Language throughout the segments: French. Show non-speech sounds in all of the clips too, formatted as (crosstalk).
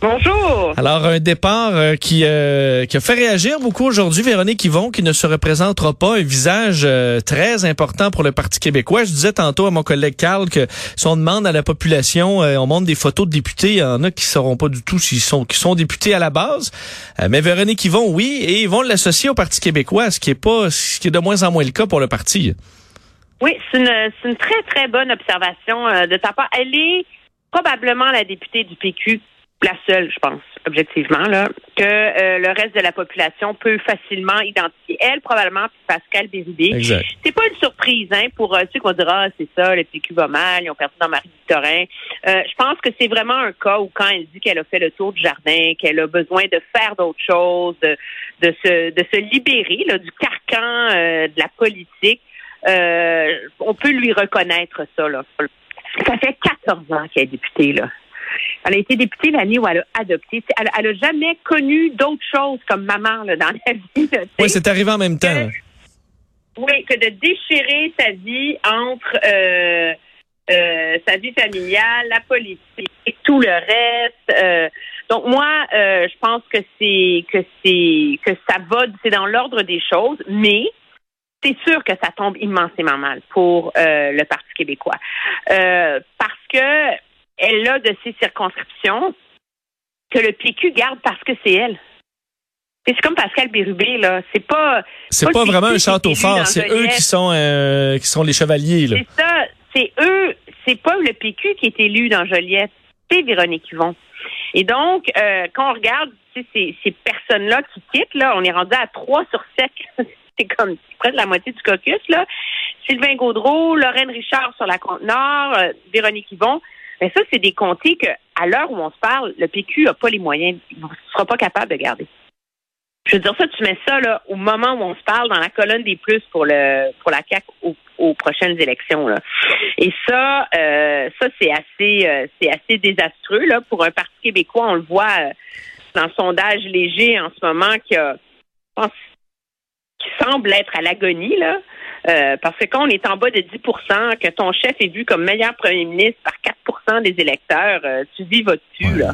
Bonjour. Alors, un départ euh, qui, euh, qui a fait réagir beaucoup aujourd'hui. Véronique Yvon, qui ne se représentera pas, un visage euh, très important pour le Parti québécois. Je disais tantôt à mon collègue Carl que si on demande à la population, on montre des photos de députés, il y en a qui ne sauront pas du tout s'ils sont, qui sont députés à la base. mais Véronique Yvon, oui, et ils vont l'associer au Parti québécois, ce qui est pas, ce qui est de moins en moins le cas pour le parti. Oui, c'est une, une très, très bonne observation de ta part. Elle est probablement la députée du PQ la seule, je pense, objectivement, là, que euh, le reste de la population peut facilement identifier. Elle, probablement, puis Pascal Bérubé. C'est pas une surprise, hein, pour euh, ceux qui vont dire, ah, c'est ça, le PQ va mal, ils ont perdu dans Marie-Victorin. Euh, je pense que c'est vraiment un cas où quand elle dit qu'elle a fait le tour du jardin, qu'elle a besoin de faire d'autres choses, de, de, se, de se libérer là, du carcan de la politique, on peut lui reconnaître ça. Là. Ça fait 14 ans qu'elle est députée, là. Elle a été députée l'année où elle a adopté. Elle, elle a jamais connu d'autre chose comme maman là, dans la vie. oui, c'est arrivé en même temps. oui, que de déchirer sa vie entre euh, euh, sa vie familiale, la politique, et tout le reste. Euh, donc moi, je pense que c'est que c'est que ça va, c'est dans l'ordre des choses, mais c'est sûr que ça tombe immensément mal pour le Parti québécois parce que elle a de ces circonscriptions que le PQ garde parce que c'est elle. C'est comme Pascal Bérubé, là. C'est pas. C'est pas, vraiment un château fort. C'est eux qui sont, euh, qui sont les chevaliers, là. C'est ça. C'est eux. C'est pas le PQ qui est élu dans Joliette. C'est Véronique Yvon. Et donc, euh, quand on regarde ces, ces personnes-là qui quittent, là, on est rendu à 3 sur 7. (laughs) c'est comme près de la moitié du caucus, là. Sylvain Gaudreau, Lorraine Richard sur la Côte-Nord, euh, Véronique Yvon. Mais ça, c'est des comtés que, à l'heure où on se parle, le PQ n'a pas les moyens, il ne sera pas capable de garder. Je veux dire ça, tu mets ça là, au moment où on se parle dans la colonne des plus pour le pour la CAC aux, prochaines élections. Là. Et ça, euh, ça c'est assez euh, c'est assez désastreux là pour un parti québécois. On le voit euh, dans le sondage léger en ce moment qui a, qui semble être à l'agonie là. Euh, parce que quand on est en bas de 10% que ton chef est vu comme meilleur premier ministre par 4% des électeurs, euh, tu vis votre dessus là.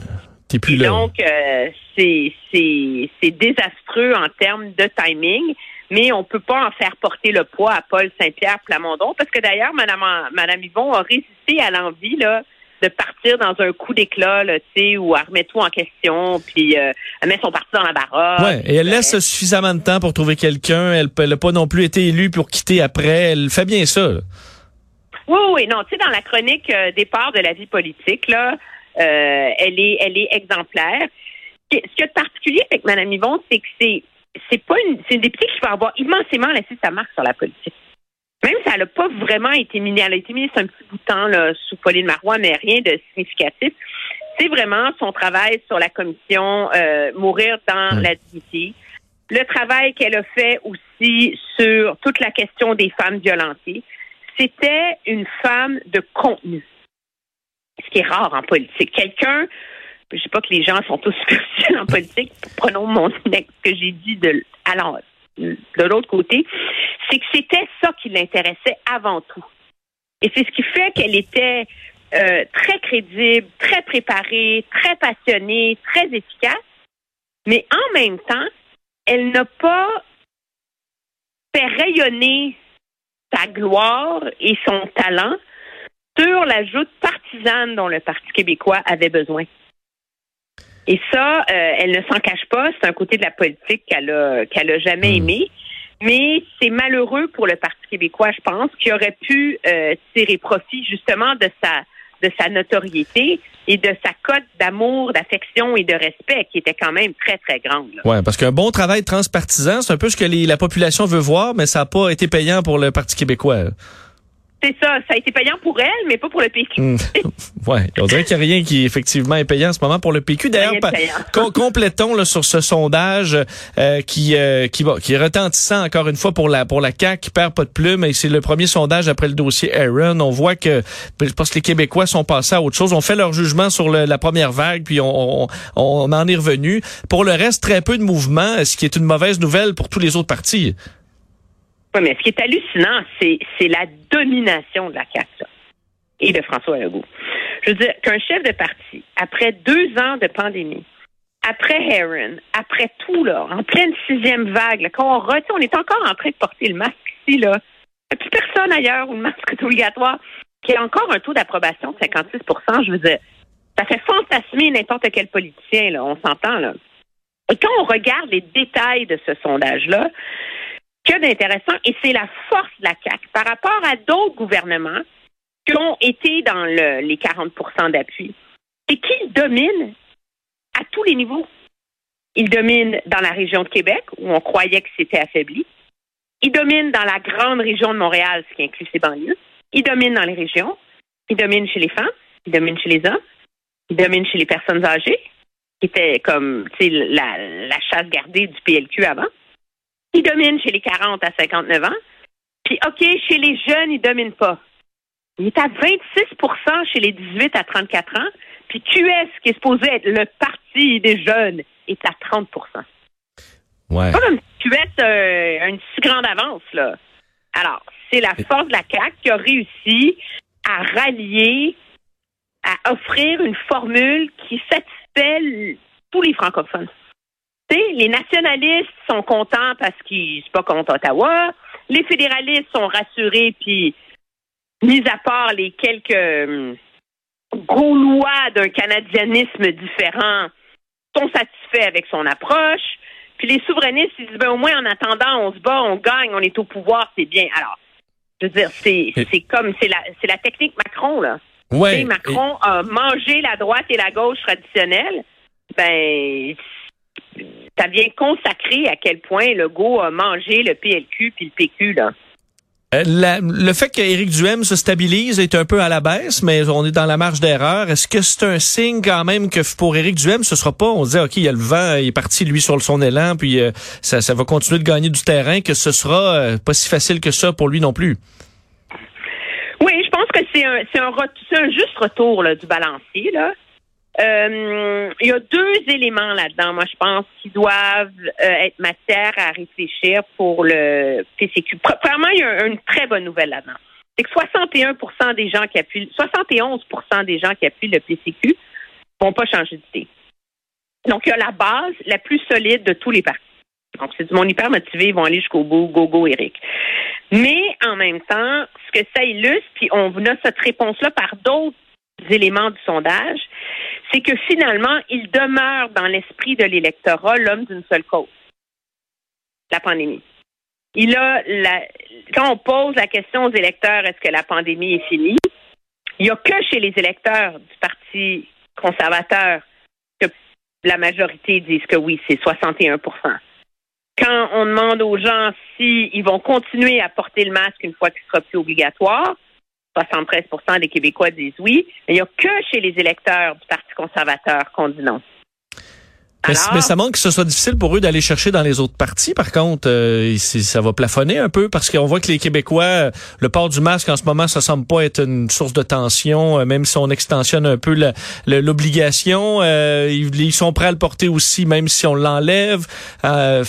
plus Donc, euh, c'est désastreux en termes de timing, mais on peut pas en faire porter le poids à Paul Saint-Pierre Plamondon, parce que d'ailleurs, Madame, Madame Yvon a résisté à l'envie là de partir dans un coup d'éclat, tu sais, où elle remet tout en question, puis euh, elle met son parti dans la baraque. Ouais, et elle laisse suffisamment de temps pour trouver quelqu'un. Elle n'a pas non plus été élue pour quitter après. Elle fait bien ça. Oui, oui, non, tu sais, dans la chronique euh, départ de la vie politique, là, euh, elle est, elle est exemplaire. Ce qu'il y a de particulier avec Mme Yvon, c'est que c'est, c'est pas une, c'est une députée qui va avoir immensément laissé sa marque sur la politique. Même si elle n'a pas vraiment été ministre, elle a été ministre un petit bout de temps là, sous Pauline Marois, mais rien de significatif. C'est vraiment son travail sur la commission euh, Mourir dans la dignité. Le travail qu'elle a fait aussi sur toute la question des femmes violentées. C'était une femme de contenu. Ce qui est rare en politique. Quelqu'un, je sais pas que les gens sont tous (laughs) superficiels en politique. Prenons mon (laughs) ce que j'ai dit de alors de l'autre côté c'est que c'était ça qui l'intéressait avant tout. Et c'est ce qui fait qu'elle était euh, très crédible, très préparée, très passionnée, très efficace, mais en même temps, elle n'a pas fait rayonner sa gloire et son talent sur la joute partisane dont le Parti québécois avait besoin. Et ça, euh, elle ne s'en cache pas. C'est un côté de la politique qu'elle a qu'elle a jamais hmm. aimé. Mais c'est malheureux pour le Parti québécois, je pense, qui aurait pu euh, tirer profit justement de sa de sa notoriété et de sa cote d'amour, d'affection et de respect qui était quand même très, très grande. Oui, parce qu'un bon travail transpartisan, c'est un peu ce que la population veut voir, mais ça n'a pas été payant pour le Parti québécois. C'est ça, ça a été payant pour elle, mais pas pour le PQ. Hmm. (laughs) ouais, on dirait qu'il n'y a rien qui effectivement est payant en ce moment pour le PQ. D'ailleurs, (laughs) com- complétons là, sur ce sondage euh, qui euh, qui va qui est retentissant encore une fois pour la pour la CAQ qui perd pas de plume et c'est le premier sondage après le dossier Aaron. On voit que je pense que les Québécois sont passés à autre chose. On fait leur jugement sur le- la première vague puis on, on, on en est revenu. Pour le reste, très peu de mouvement, ce qui est une mauvaise nouvelle pour tous les autres partis. Oui, mais ce qui est hallucinant, c'est, c'est la domination de la CAQ et de François Legault. Je veux dire qu'un chef de parti, après deux ans de pandémie, après Heron, après tout, là, en pleine sixième vague, quand on retient, on est encore en train de porter le masque ici, là. Il n'y a plus personne ailleurs où le masque est obligatoire, qui a encore un taux d'approbation de 56% je veux dire, ça fait fantasmer n'importe quel politicien, là, on s'entend, là. Et quand on regarde les détails de ce sondage-là, que d'intéressant, et c'est la force de la CAQ par rapport à d'autres gouvernements qui ont été dans le- les 40% d'appui, c'est qu'ils dominent à tous les niveaux? Ils dominent dans la région de Québec, où on croyait que c'était affaibli. Ils dominent dans la grande région de Montréal, ce qui inclut ses banlieues. Ils dominent dans les régions. Ils dominent chez les femmes. Ils dominent chez les hommes. Ils dominent chez les personnes âgées, qui était comme la chasse gardée du PLQ avant. Il domine chez les 40 à 59 ans. Puis, OK, chez les jeunes, il domine pas. Il est à 26% chez les 18 à 34 ans. Puis QS, qui est supposé être le parti des jeunes, est à 30% Ouais. Pas comme QS a une si grande avance, là. Alors, c'est la force de la CAQ qui a réussi à rallier, à offrir une formule qui satisfait tous les francophones. Les nationalistes sont contents parce qu'ils sont pas contre Ottawa. Les fédéralistes sont rassurés, puis, mis à part les quelques hum, gaulois d'un canadianisme différent, sont satisfaits avec son approche. Puis les souverainistes, ils disent, ben, au moins, en attendant, on se bat, on gagne, on est au pouvoir, c'est bien. Alors, je veux dire, c'est, c'est comme, c'est la, c'est la technique Macron, là. Ouais. Macron a mangé la droite et la gauche traditionnelle. Ben, ça vient consacrer à quel point Legault a mangé le PLQ puis le PQ, là. Euh, la- le fait qu'Éric Duhem se stabilise est un peu à la baisse, mais on est dans la marge d'erreur. Est-ce que c'est un signe quand même que pour Éric Duhem, ce sera pas, on se dit, OK, il y a le vent, il est parti, lui, sur son élan, puis euh, ça, ça va continuer de gagner du terrain, que ce sera euh, pas si facile que ça pour lui non plus? Oui, je pense que c'est un, un, un juste retour là, du balancier. Là. Euh, il y a deux éléments là-dedans, moi, je pense, qui doivent euh, être matière à réfléchir pour le PCQ. Pre- Premièrement, il y a une très bonne nouvelle là-dedans. C'est que 61% des gens qui appuient, 71% des gens qui appuient le PCQ vont pas changer d'idée. Donc, il y a la base la plus solide de tous les partis. Donc, c'est du monde hyper motivé, ils vont aller jusqu'au bout, go, go, Eric. Mais en même temps, ce que ça illustre, puis on a cette réponse-là par d'autres éléments du sondage, c'est que finalement, il demeure dans l'esprit de l'électorat l'homme d'une seule cause, la pandémie. Il a quand on pose la question aux électeurs, est-ce que la pandémie est finie? Il n'y a que chez les électeurs du Parti conservateur que la majorité disent que oui, c'est 61% quand on demande aux gens s'ils vont continuer à porter le masque une fois qu'il sera plus obligatoire, 73% des Québécois disent oui. Mais il n'y a que chez les électeurs du Parti conservateur qu'on dit non. Mais, Alors- mais ça montre que ce soit difficile pour eux d'aller chercher dans les autres partis. Par contre, euh, ça va plafonner un peu parce qu'on voit que les Québécois, le port du masque en ce moment, ça semble pas être une source de tension, euh, même si on extensionne un peu l'obligation. euh, ils, ils sont prêts à le porter aussi, même si on l'enlève. Euh,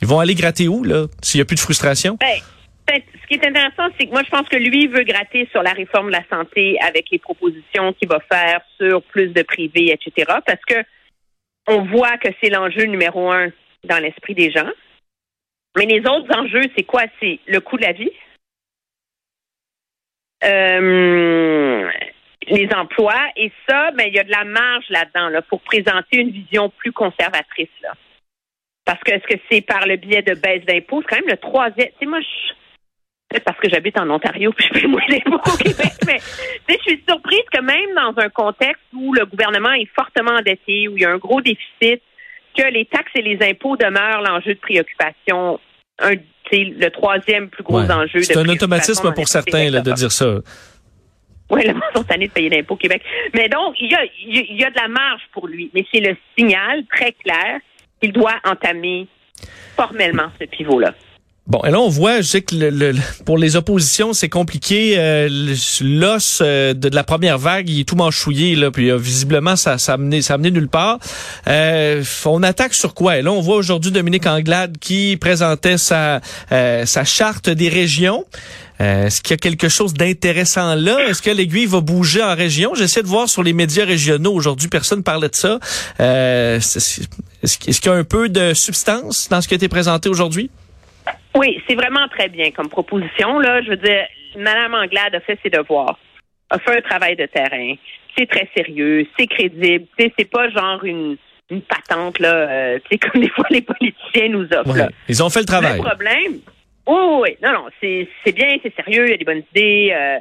ils vont aller gratter où, là, s'il y a plus de frustration? Ben, ce qui est intéressant, c'est que moi, je pense que lui veut gratter sur la réforme de la santé avec les propositions qu'il va faire sur plus de privé, etc. Parce que on voit que c'est l'enjeu numéro un dans l'esprit des gens. Mais les autres enjeux, c'est quoi? C'est le coût de la vie, euh, les emplois, et ça, ben, il y a de la marge là-dedans là, pour présenter une vision plus conservatrice. Parce que est-ce que c'est par le biais de baisse d'impôts? C'est quand même le troisième. Tu sais, moi, je. Peut-être parce que j'habite en Ontario puis je paye moins d'impôts au (laughs) Québec, mais je suis surprise que même dans un contexte où le gouvernement est fortement endetté, où il y a un gros déficit, que les taxes et les impôts demeurent l'enjeu de préoccupation un, le troisième plus gros Ouais. enjeu. C'est de un préoccupation automatisme pour certains là, de dire ça. Oui, le sont tannés de payer l'impôt au Québec. Mais donc, il y a, il y a- il y a de la marge pour lui. Mais c'est le signal très clair qu'il doit entamer formellement ce pivot-là. Bon, et là, on voit, je sais que pour les oppositions, c'est compliqué. Euh, L'os euh, de, la première vague, il est tout manchouillé, là, puis euh, visiblement, ça, ça, a ça nulle part. Euh, on attaque sur quoi? Et là, on voit aujourd'hui Dominique Anglade qui présentait sa, charte des régions. Est-ce qu'il y a quelque chose d'intéressant là? Est-ce que l'aiguille va bouger en région? J'essaie de voir sur les médias régionaux. Aujourd'hui, personne parlait de ça. Est-ce qu'il y a un peu de substance dans ce qui a été présenté aujourd'hui? Oui, c'est vraiment très bien comme proposition. Là, je veux dire, Mme Anglade a fait ses devoirs, a fait un travail de terrain. C'est très sérieux, c'est crédible. Tu sais, c'est pas genre une, une patente là, euh, tu sais, (laughs) comme des fois les politiciens nous offrent. Ouais. là. Ils ont fait le travail. Le problème, oui, oui, non, non, c'est c'est bien, c'est sérieux, il y a des bonnes idées. Euh,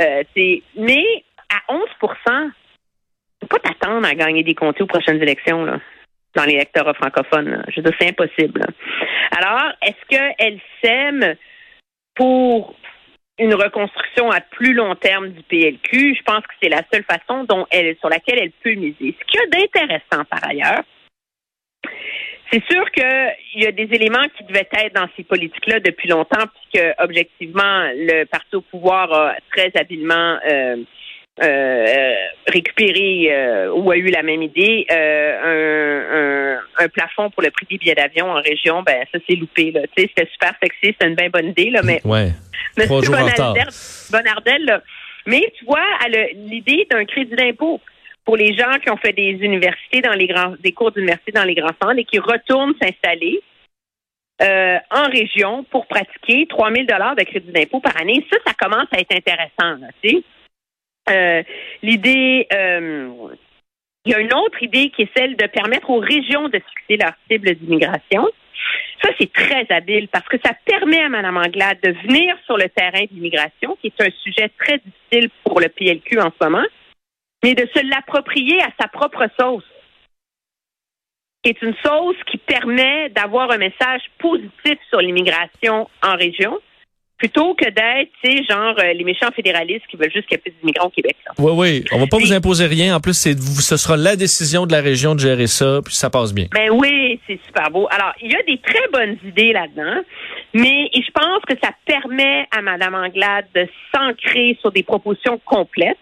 euh, mais à 11% faut pas t'attendre à gagner des comtés aux prochaines élections là, dans l'électorat francophone. là. Je veux dire, c'est impossible. Alors, est-ce qu'elle sème pour une reconstruction à plus long terme du PLQ? Je pense que c'est la seule façon dont elle, sur laquelle elle peut miser. Ce qu'il y a d'intéressant par ailleurs, c'est sûr qu'il y a des éléments qui devaient être dans ces politiques-là depuis longtemps, puisque objectivement, le parti au pouvoir a très habilement euh, euh, récupéré euh, ou a eu la même idée euh, un, un, un plafond pour le prix des billets d'avion en région. Ben ça c'est loupé. Là. Tu sais, c'était super sexy, c'était une bien bonne idée, là, mais Ouais. Trois jours. Bonardel, là. Mais tu vois, elle a l'idée d'un crédit d'impôt pour les gens qui ont fait des universités dans les grands, des cours d'université dans les grands centres et qui retournent s'installer euh, en région pour pratiquer 3 000 de crédit d'impôt par année. Ça, ça commence à être intéressant, là, tu sais. Euh, l'idée, euh, il y a une autre idée qui est celle de permettre aux régions de fixer leur cible d'immigration. Ça, c'est très habile parce que ça permet à Mme Anglade de venir sur le terrain de l'immigration, qui est un sujet très difficile pour le PLQ en ce moment, mais de se l'approprier à sa propre sauce, est une sauce qui permet d'avoir un message positif sur l'immigration en région, plutôt que d'être, tu sais, genre euh, les méchants fédéralistes qui veulent juste qu'il y ait plus d'immigrants au Québec. là. Oui, oui. On va pas vous imposer rien. En plus, c'est vous- ce sera la décision de la région de gérer ça, puis ça passe bien. Ben oui, c'est super beau. Alors, il y a des très bonnes idées là-dedans, mais je pense que ça permet à Mme Anglade de s'ancrer sur des propositions complètes,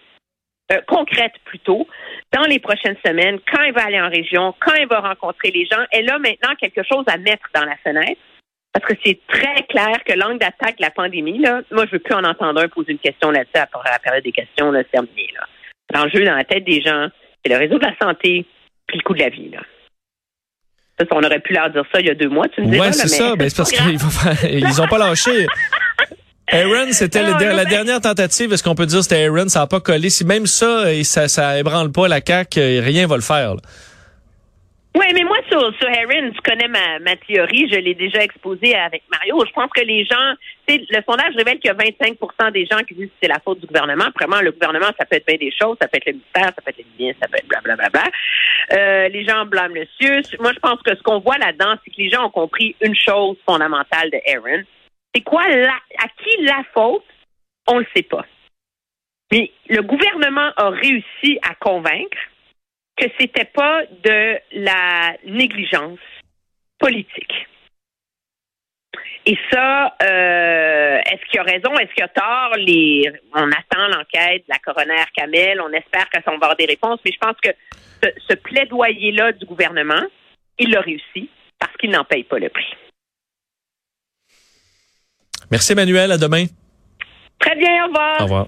euh, concrètes plutôt, dans les prochaines semaines, quand elle va aller en région, quand elle va rencontrer les gens. Elle a maintenant quelque chose à mettre dans la fenêtre. Parce que c'est très clair que l'angle d'attaque de la pandémie, là, moi, je veux plus en entendre un poser une question là-dessus après la période des questions, là, c'est terminé, là. L'enjeu dans la tête des gens, c'est le réseau de la santé puis le coût de la vie, là. Ça, on aurait pu leur dire ça il y a deux mois, tu me diras. Ouais, c'est ça. Ben, c'est parce qu'ils ils ont pas lâché. (laughs) Aaron, c'était la dernière tentative. Est-ce qu'on peut dire que c'était Aaron? Ça n'a pas collé? Si même ça, et ça, ça ébranle pas la CAQ, rien va le faire. là. Oui, mais moi, sur, sur Heron, tu connais ma, ma théorie, je l'ai déjà exposée avec Mario. Je pense que les gens, le sondage révèle qu'il y a 25 des gens qui disent que c'est la faute du gouvernement. Vraiment, le gouvernement, ça peut être bien des choses, ça peut être le ministère, ça peut être les ministres, ça peut être blablabla. Euh, les gens blâment le CIUS. Moi, je pense que ce qu'on voit là-dedans, c'est que les gens ont compris une chose fondamentale de Aaron. C'est quoi la, à qui la faute? On le sait pas. Mais le gouvernement a réussi à convaincre que c'était pas de la négligence politique. Et ça, euh, est-ce qu'il a raison, est-ce qu'il a tort? Les, on attend l'enquête de la coroner Kamel, on espère que ça va avoir des réponses, mais je pense que ce, ce plaidoyer-là du gouvernement, il l'a réussi parce qu'il n'en paye pas le prix. Merci, Emmanuel. À demain. Très bien, au revoir. Au revoir.